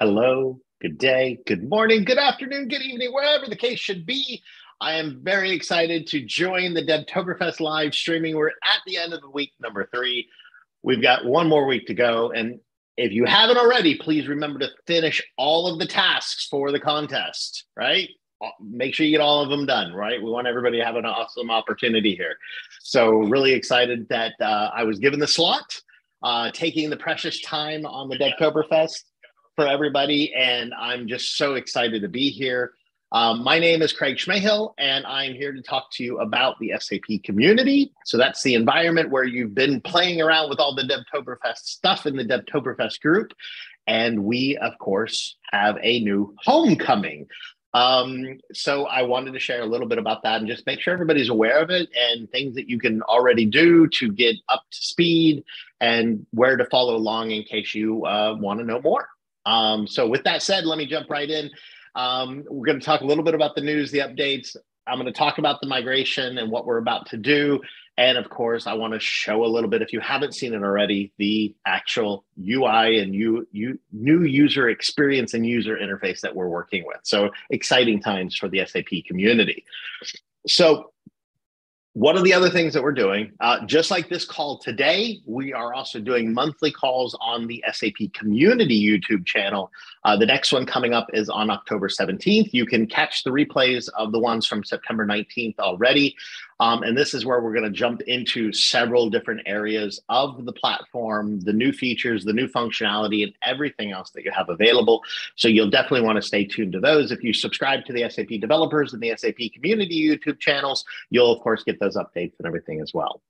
Hello, good day, good morning, good afternoon, good evening, wherever the case should be. I am very excited to join the Devtoberfest live streaming. We're at the end of the week number three. We've got one more week to go. And if you haven't already, please remember to finish all of the tasks for the contest, right? Make sure you get all of them done, right? We want everybody to have an awesome opportunity here. So, really excited that uh, I was given the slot, uh, taking the precious time on the Devtoberfest for everybody. And I'm just so excited to be here. Um, my name is Craig Cmehil, and I'm here to talk to you about the SAP community. So that's the environment where you've been playing around with all the Devtoberfest stuff in the Devtoberfest group. And we, of course, have a new homecoming. Um, so I wanted to share a little bit about that and just make sure everybody's aware of it and things that you can already do to get up to speed and where to follow along in case you uh, want to know more. Um, so, with that said, let me jump right in. Um, we're going to talk a little bit about the news, the updates. I'm going to talk about the migration and what we're about to do. And of course, I want to show a little bit, if you haven't seen it already, the actual UI and you, you, new user experience and user interface that we're working with. So exciting times for the SAP community. So what are the other things that we're doing? Uh, just like this call today, we are also doing monthly calls on the SAP Community YouTube channel. Uh, the next one coming up is on October 17th. You can catch the replays of the ones from September 19th already. Um, and this is where we're going to jump into several different areas of the platform, the new features, the new functionality, and everything else that you have available. So you'll definitely want to stay tuned to those. If you subscribe to the SAP developers and the SAP community YouTube channels, you'll, of course, get those updates and everything as well.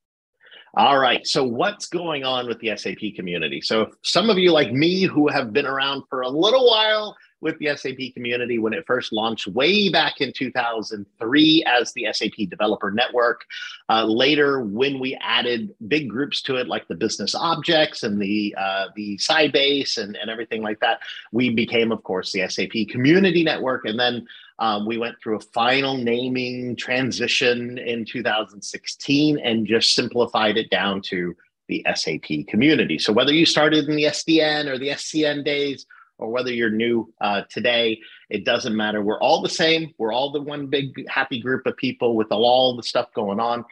All right. So, what's going on with the SAP community? So, some of you, like me, who have been around for a little while, with the SAP community when it first launched way back in 2003 as the SAP Developer Network. Uh, later, when we added big groups to it, like the business objects and the uh, the Sybase and, and everything like that, we became, of course, the SAP Community Network. And then um, we went through a final naming transition in 2016 and just simplified it down to the SAP community. So whether you started in the SDN or the SCN days, or whether you're new uh, today, it doesn't matter. We're all the same. We're all the one big happy group of people with all the stuff going on.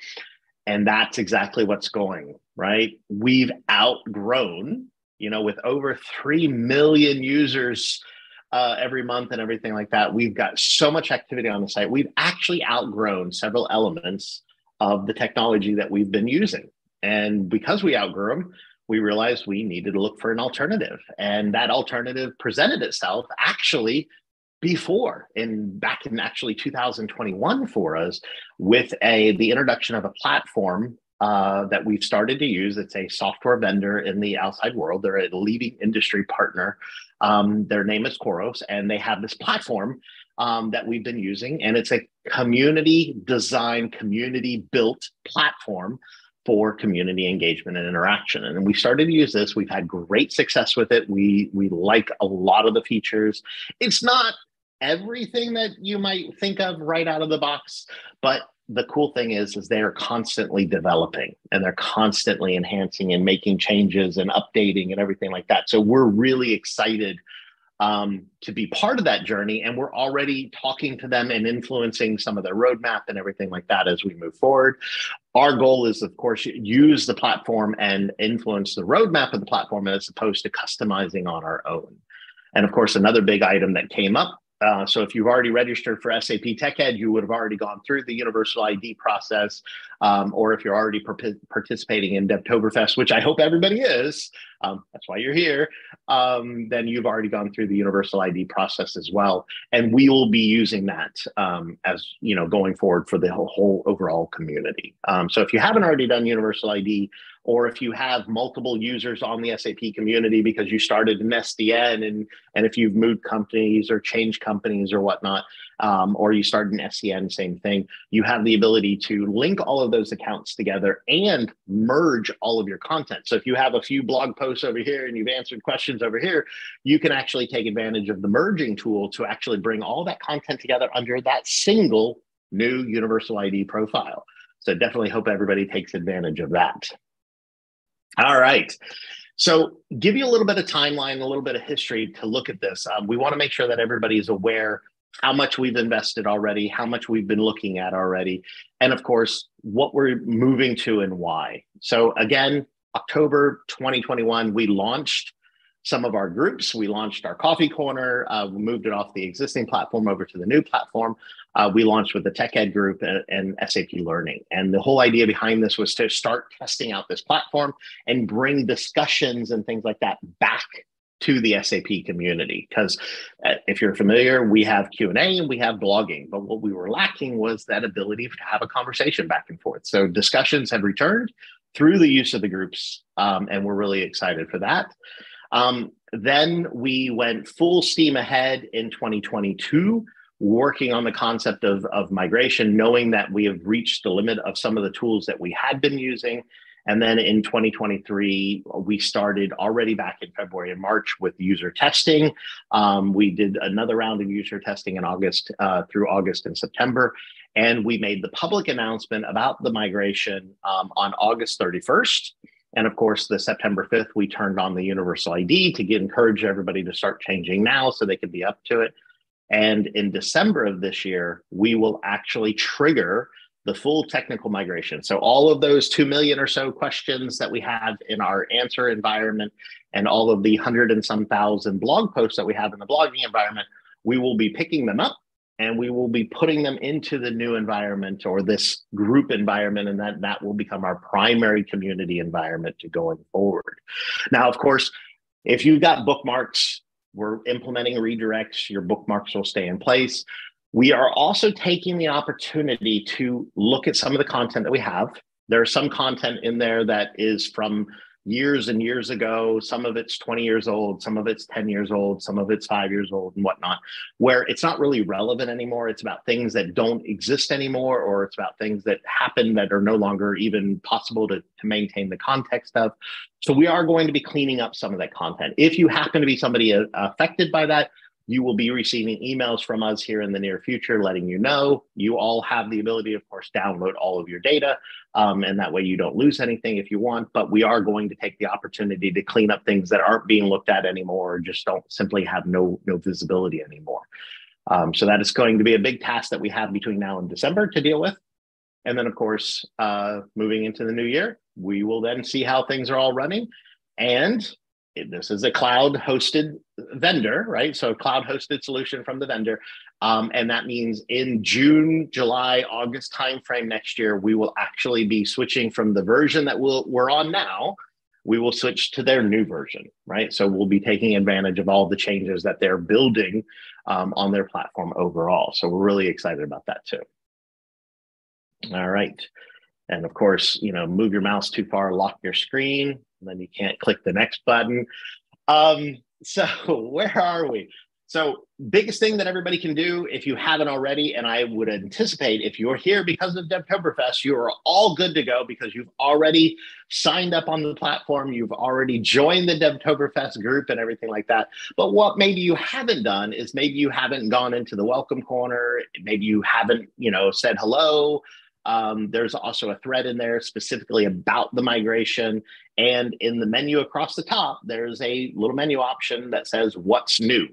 And that's exactly what's going, right? We've outgrown, you know, with over 3 million users uh, every month and everything like that. We've got so much activity on the site. We've actually outgrown several elements of the technology that we've been using. And because we outgrew them, we realized we needed to look for an alternative. And that alternative presented itself actually before in back in actually 2021 for us with a the introduction of a platform uh, that we've started to use. It's a software vendor in the outside world. They're a leading industry partner. Um, their name is Khoros, and they have this platform um, that we've been using, and it's a community design, community built platform for community engagement and interaction. And we started to use this. We've had great success with it. We we like a lot of the features. It's not everything that you might think of right out of the box, but the cool thing is is they're constantly developing and they're constantly enhancing and making changes and updating and everything like that. So we're really excited um, to be part of that journey. And we're already talking to them and influencing some of their roadmap and everything like that as we move forward. Our goal is, of course, use the platform and influence the roadmap of the platform as opposed to customizing on our own. And of course, another big item that came up uh, so if you've already registered for SAP TechEd, you would have already gone through the universal ID process. Um, or if you're already participating in Devtoberfest, which I hope everybody is, um, that's why you're here, um, then you've already gone through the universal ID process as well. And we will be using that um, as, you know, going forward for the whole, whole overall community. Um, so if you haven't already done universal ID, or if you have multiple users on the SAP community because you started in SDN and, and if you've moved companies or changed companies or whatnot, um, or you started an SCN, same thing, you have the ability to link all of those accounts together and merge all of your content. So if you have a few blog posts over here and you've answered questions over here, you can actually take advantage of the merging tool to actually bring all that content together under that single new universal ID profile. So definitely hope everybody takes advantage of that. All right. So, give you a little bit of timeline, a little bit of history to look at this. Um, we want to make sure that everybody is aware how much we've invested already, how much we've been looking at already, and of course, what we're moving to and why. So, again, October 2021, we launched some of our groups. We launched our coffee corner. Uh, we moved it off the existing platform over to the new platform. Uh, we launched with the Tech Ed group and, and, SAP Learning. And the whole idea behind this was to start testing out this platform and bring discussions and things like that back to the SAP community. Because uh, if you're familiar, we have Q and A and we have blogging, but what we were lacking was that ability to have a conversation back and forth. So discussions have returned through the use of the groups, um, and we're really excited for that. Um, then we went full steam ahead in 2022, working on the concept of, of migration, knowing that we have reached the limit of some of the tools that we had been using. And then in 2023, we started already back in February and March with user testing. Um, we did another round of user testing in August uh, through August and September. And we made the public announcement about the migration um, on August 31st. And of course, the September 5th, we turned on the universal ID to get, encourage everybody to start changing now so they could be up to it. And in December of this year, we will actually trigger the full technical migration. So all of those 2 million or so questions that we have in our answer environment and all of the hundred and some thousand blog posts that we have in the blogging environment, we will be picking them up and we will be putting them into the new environment or this group environment and that that will become our primary community environment to going forward now of course if you've got bookmarks we're implementing redirects. Your bookmarks will stay in place. We are also taking the opportunity to look at some of the content that we have. There's some content in there that is from years and years ago. Some of it's 20 years old, some of it's 10 years old, some of it's five years old, and whatnot, where it's not really relevant anymore. It's about things that don't exist anymore, or it's about things that happen that are no longer even possible to, to maintain the context of. So, we are going to be cleaning up some of that content. If you happen to be somebody uh, affected by that, you will be receiving emails from us here in the near future letting you know. You all have the ability, of course, download all of your data, um, and that way you don't lose anything if you want. But we are going to take the opportunity to clean up things that aren't being looked at anymore, or just don't simply have no no visibility anymore. Um, so that is going to be a big task that we have between now and December to deal with. And then, of course, uh, moving into the new year, we will then see how things are all running. And this is a cloud hosted vendor, right? So cloud hosted solution from the vendor. Um, and that means in June, July, August timeframe next year, we will actually be switching from the version that we'll, we're on now. We will switch to their new version, right? So we'll be taking advantage of all the changes that they're building um, on their platform overall. So we're really excited about that too. All right. And of course, you know, move your mouse too far, lock your screen and then you can't click the next button. Um, so where are we? So biggest thing that everybody can do if you haven't already, and I would anticipate if you're here because of Devtoberfest, you are all good to go because you've already signed up on the platform, you've already joined the Devtoberfest group and everything like that. But what maybe you haven't done is maybe you haven't gone into the welcome corner, maybe you haven't, you know, said hello. Um, there's also a thread in there specifically about the migration. And in the menu across the top, there's a little menu option that says what's new.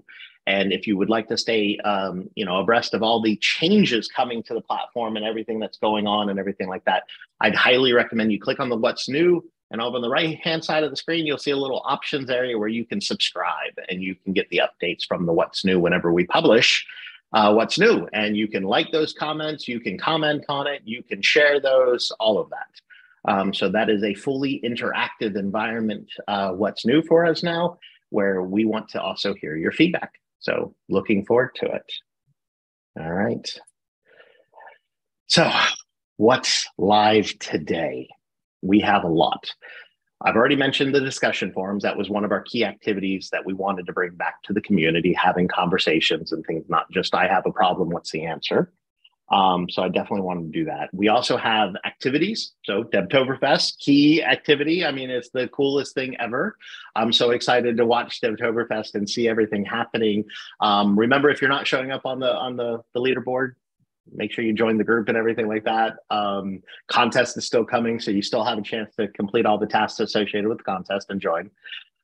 And if you would like to stay, um, you know, abreast of all the changes coming to the platform and everything that's going on and everything like that, I'd highly recommend you click on the what's new. And over on the right hand side of the screen, you'll see a little options area where you can subscribe and you can get the updates from the what's new whenever we publish uh, what's new. And you can like those comments, you can comment on it, you can share those, all of that. Um, so that is a fully interactive environment. Uh, what's new for us now, where we want to also hear your feedback. So looking forward to it. All right. So what's live today? We have a lot. I've already mentioned the discussion forums. That was one of our key activities that we wanted to bring back to the community, having conversations and things, not just I have a problem, what's the answer? Um, so I definitely wanted to do that. We also have activities. So Devtoberfest, key activity. I mean, it's the coolest thing ever. I'm so excited to watch Devtoberfest and see everything happening. Um, remember, if you're not showing up on the on the, the leaderboard, make sure you join the group and everything like that. Um, contest is still coming, so you still have a chance to complete all the tasks associated with the contest and join.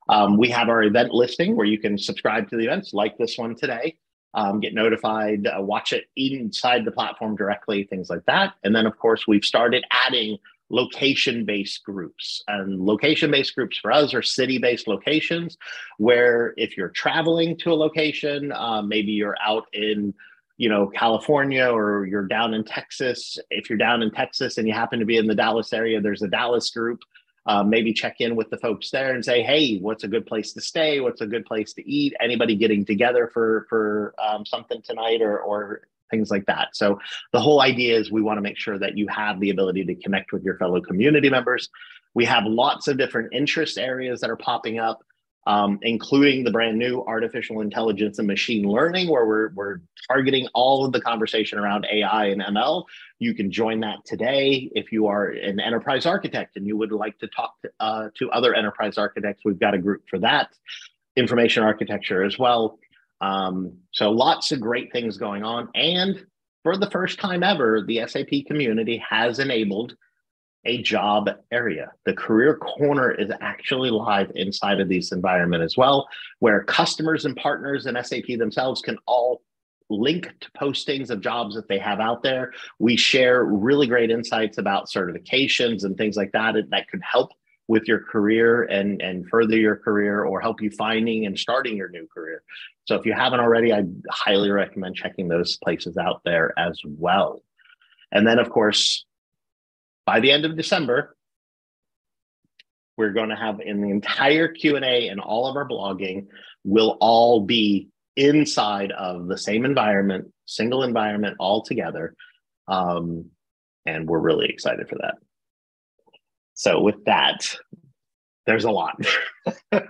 Um, we have our event listing where you can subscribe to the events like this one today, um, get notified, uh, watch it inside the platform directly, things like that. And then, of course, we've started adding location based groups. And location based groups for us are city based locations where if you're traveling to a location, uh, maybe you're out in you know California or you're down in Texas. If you're down in Texas and you happen to be in the Dallas area, there's a Dallas group. Uh, maybe check in with the folks there and say, "Hey, what's a good place to stay? What's a good place to eat? Anybody getting together for for um, something tonight or or things like that." So the whole idea is we want to make sure that you have the ability to connect with your fellow community members. We have lots of different interest areas that are popping up um, including the brand new artificial intelligence and machine learning, where we're, we're targeting all of the conversation around AI and ML. You can join that today if you are an enterprise architect and you would like to talk to, uh, to other enterprise architects. We've got a group for that, information architecture as well. Um, so lots of great things going on. And for the first time ever, the SAP community has enabled a job area. The career corner is actually live inside of this environment as well, where customers and partners and SAP themselves can all link to postings of jobs that they have out there. We share really great insights about certifications and things like that that could help with your career and and further your career or help you finding and starting your new career. So if you haven't already, I highly recommend checking those places out there as well. And then of course, by the end of December, we're going to have in the entire Q&A and all of our blogging will all be inside of the same environment, single environment all together. Um, and we're really excited for that. So with that, there's a lot.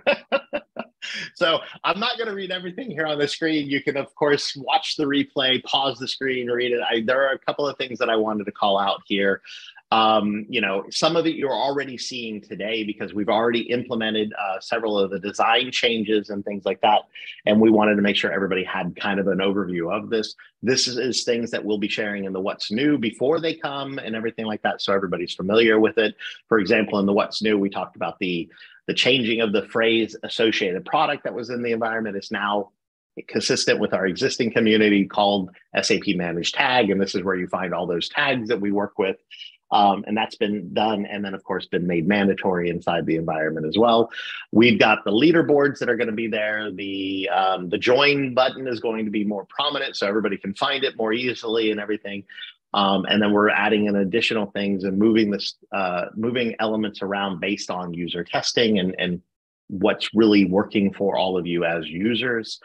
so I'm not going to read everything here on the screen. You can, of course, watch the replay, pause the screen, read it. I, there are a couple of things that I wanted to call out here. Um, you know, some of it you're already seeing today because we've already implemented uh, several of the design changes and things like that. And we wanted to make sure everybody had kind of an overview of this. This is, is things that we'll be sharing in the what's new before they come and everything like that. So everybody's familiar with it. For example, in the what's new, we talked about the the changing of the phrase associated product that was in the environment is now consistent with our existing community called SAP Managed Tag. And this is where you find all those tags that we work with. Um, and that's been done and then of course been made mandatory inside the environment as well. We've got the leaderboards that are going to be there. The um, the join button is going to be more prominent so everybody can find it more easily and everything. Um, and then we're adding in additional things and moving this uh, moving elements around based on user testing and and what's really working for all of you as users.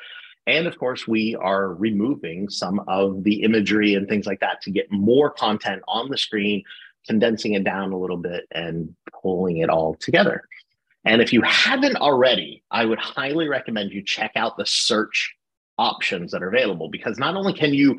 And of course, we are removing some of the imagery and things like that to get more content on the screen condensing it down a little bit and pulling it all together. And if you haven't already, I would highly recommend you check out the search options that are available because not only can you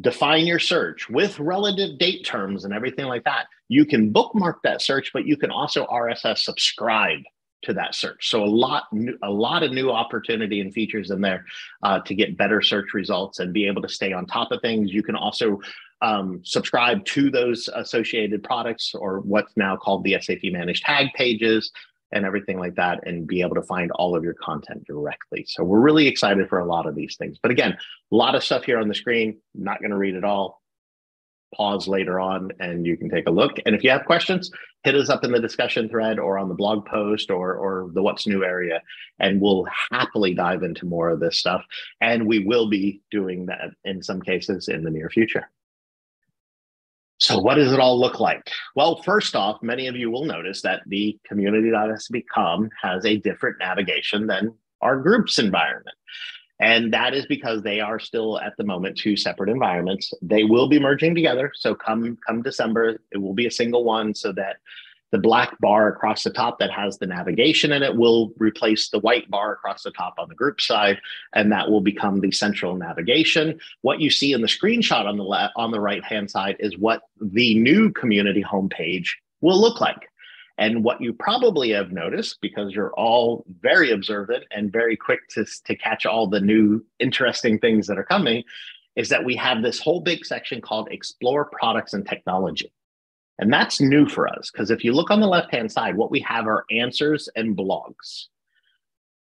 define your search with relative date terms and everything like that, you can bookmark that search, but you can also RSS subscribe to that search. So a lot, a lot of new opportunity and features in there uh, to get better search results and be able to stay on top of things. You can also um, subscribe to those associated products or what's now called the SAP managed tag pages and everything like that and be able to find all of your content directly. So we're really excited for a lot of these things. But again, a lot of stuff here on the screen. Not going to read it all. Pause later on and you can take a look. And if you have questions, hit us up in the discussion thread or on the blog post or, or the what's new area, and we'll happily dive into more of this stuff. And we will be doing that in some cases in the near future. So, what does it all look like? Well, first off, many of you will notice that the community.sap.com has a different navigation than our group's environment. And that is because they are still at the moment two separate environments. They will be merging together. So come come December, it will be a single one so that the black bar across the top that has the navigation in it will replace the white bar across the top on the group side, and that will become the central navigation. What you see in the screenshot on the left, on the right hand side is what the new community homepage will look like. And what you probably have noticed, because you're all very observant and very quick to, to catch all the new interesting things that are coming, is that we have this whole big section called Explore Products and Technology. And that's new for us because if you look on the left hand side, what we have are answers and blogs.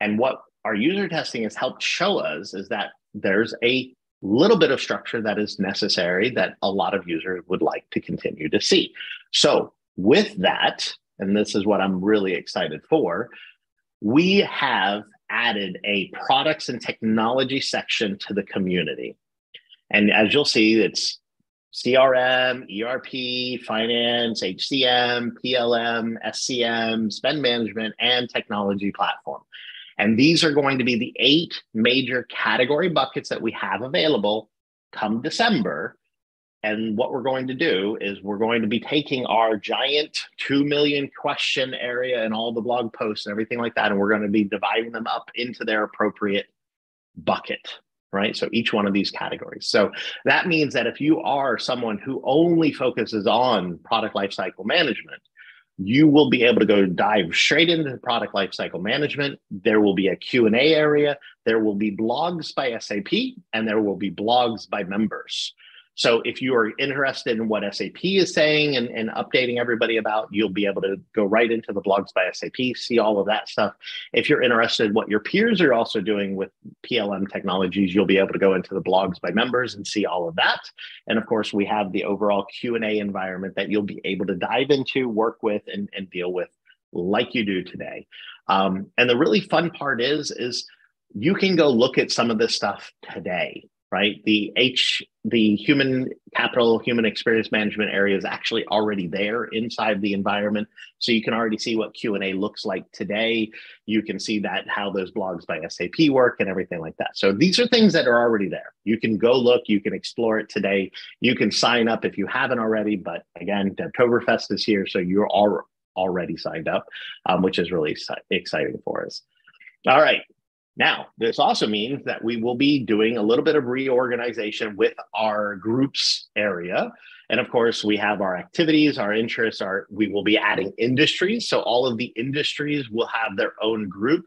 And what our user testing has helped show us is that there's a little bit of structure that is necessary that a lot of users would like to continue to see. So, with that, and this is what I'm really excited for, we have added a products and technology section to the community. And as you'll see, it's CRM, ERP, finance, HCM, PLM, SCM, spend management, and technology platform. And these are going to be the eight major category buckets that we have available come December. And what we're going to do is we're going to be taking our giant 2 million question area and all the blog posts and everything like that, and we're going to be dividing them up into their appropriate bucket, right? So each one of these categories. So that means that if you are someone who only focuses on product lifecycle management, you will be able to go dive straight into product lifecycle management there will be a q&a area there will be blogs by sap and there will be blogs by members so if you are interested in what SAP is saying and, and updating everybody about, you'll be able to go right into the blogs by SAP, see all of that stuff. If you're interested in what your peers are also doing with PLM technologies, you'll be able to go into the blogs by members and see all of that. And of course, we have the overall Q&A environment that you'll be able to dive into, work with, and, and deal with like you do today. Um, and the really fun part is, is you can go look at some of this stuff today right? The H, the human capital, human experience management area is actually already there inside the environment. So you can already see what Q&A looks like today. You can see that how those blogs by SAP work and everything like that. So these are things that are already there. You can go look, you can explore it today. You can sign up if you haven't already, but again, Devtoberfest is here. So you're all already signed up, um, which is really exciting for us. All right, now, this also means that we will be doing a little bit of reorganization with our groups area. And of course, we have our activities, our interests, our we will be adding industries. So all of the industries will have their own group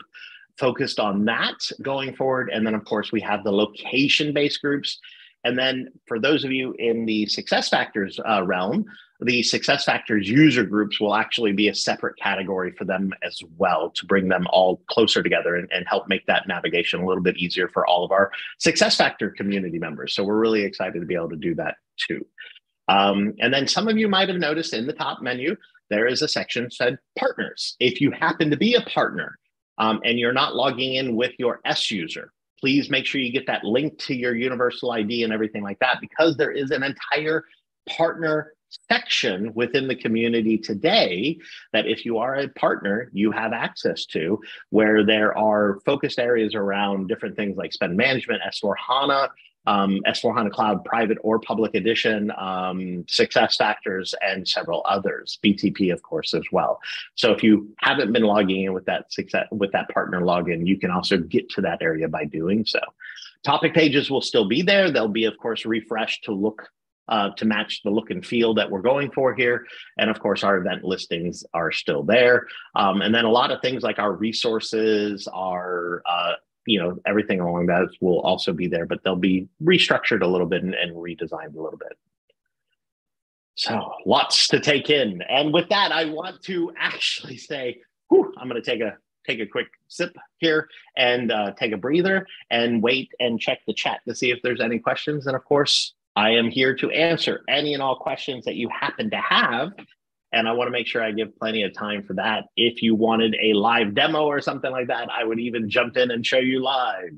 focused on that going forward. And then of course, we have the location-based groups. And then for those of you in the success factors uh, realm, the success factors user groups will actually be a separate category for them as well to bring them all closer together and, and help make that navigation a little bit easier for all of our success factor community members. So we're really excited to be able to do that too. Um, and then some of you might have noticed in the top menu, there is a section said partners. If you happen to be a partner um, and you're not logging in with your S user, please make sure you get that link to your universal ID and everything like that because there is an entire partner section within the community today that if you are a partner you have access to where there are focused areas around different things like spend management s4 hana um, S4 HANA Cloud Private or Public Edition, um, Success Factors, and several others. BTP, of course, as well. So if you haven't been logging in with that success with that partner login, you can also get to that area by doing so. Topic pages will still be there. They'll be, of course, refreshed to look uh, to match the look and feel that we're going for here. And of course, our event listings are still there. Um, and then a lot of things like our resources, our uh, you know everything along that will also be there, but they'll be restructured a little bit and, and redesigned a little bit. So lots to take in. And with that, I want to actually say, whew, I'm going to take a take a quick sip here and uh, take a breather and wait and check the chat to see if there's any questions. And of course, I am here to answer any and all questions that you happen to have. And I want to make sure I give plenty of time for that. If you wanted a live demo or something like that, I would even jump in and show you live.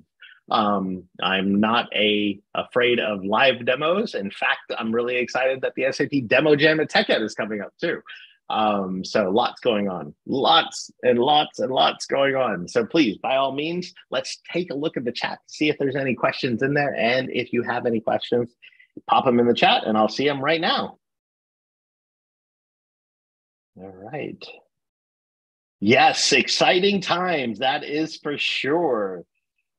Um, I'm not a afraid of live demos. In fact, I'm really excited that the SAP Demo Jam at TechEd is coming up too. Um, so lots going on, lots and lots and lots going on. So please, by all means, let's take a look at the chat, see if there's any questions in there. And if you have any questions, pop them in the chat and I'll see them right now. All right. Yes, exciting times. That is for sure.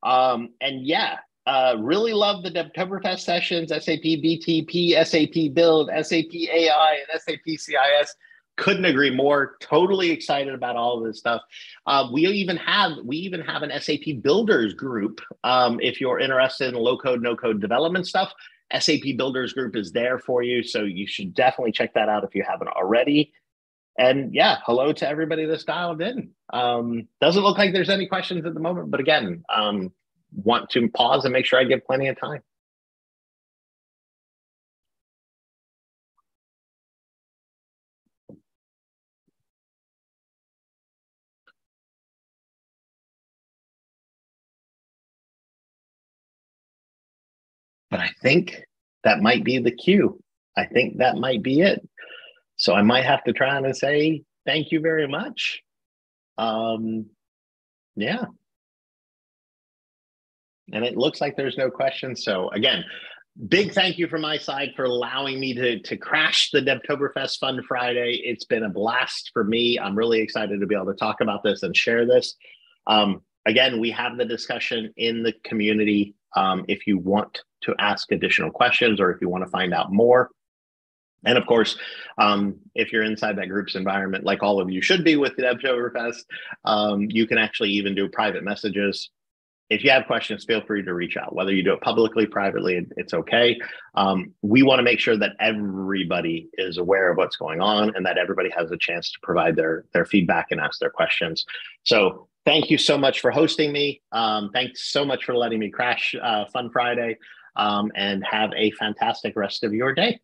Um, and yeah, uh, really love the Devtoberfest sessions, SAP BTP, SAP Build, SAP AI, and SAP CIS. couldn't agree more. Totally excited about all of this stuff. Uh, we even have we even have an SAP Builders group. Um, if you're interested in low code, no code development stuff, SAP Builders group is there for you. So you should definitely check that out if you haven't already. And yeah, hello to everybody that's dialed in. Um, doesn't look like there's any questions at the moment, but again, um, want to pause and make sure I give plenty of time. But I think that might be the cue. I think that might be it. So I might have to try and say thank you very much. Um, yeah. And it looks like there's no questions. So again, big thank you from my side for allowing me to, to crash the Devtoberfest Fun Friday. It's been a blast for me. I'm really excited to be able to talk about this and share this. Um, again, we have the discussion in the community. Um, if you want to ask additional questions or if you want to find out more. And of course, um, if you're inside that group's environment, like all of you should be with the Devtoberfest, um, you can actually even do private messages. If you have questions, feel free to reach out. Whether you do it publicly, privately, it's okay. Um, we want to make sure that everybody is aware of what's going on and that everybody has a chance to provide their their feedback and ask their questions. So thank you so much for hosting me. Um, thanks so much for letting me crash uh, Fun Friday um, and have a fantastic rest of your day.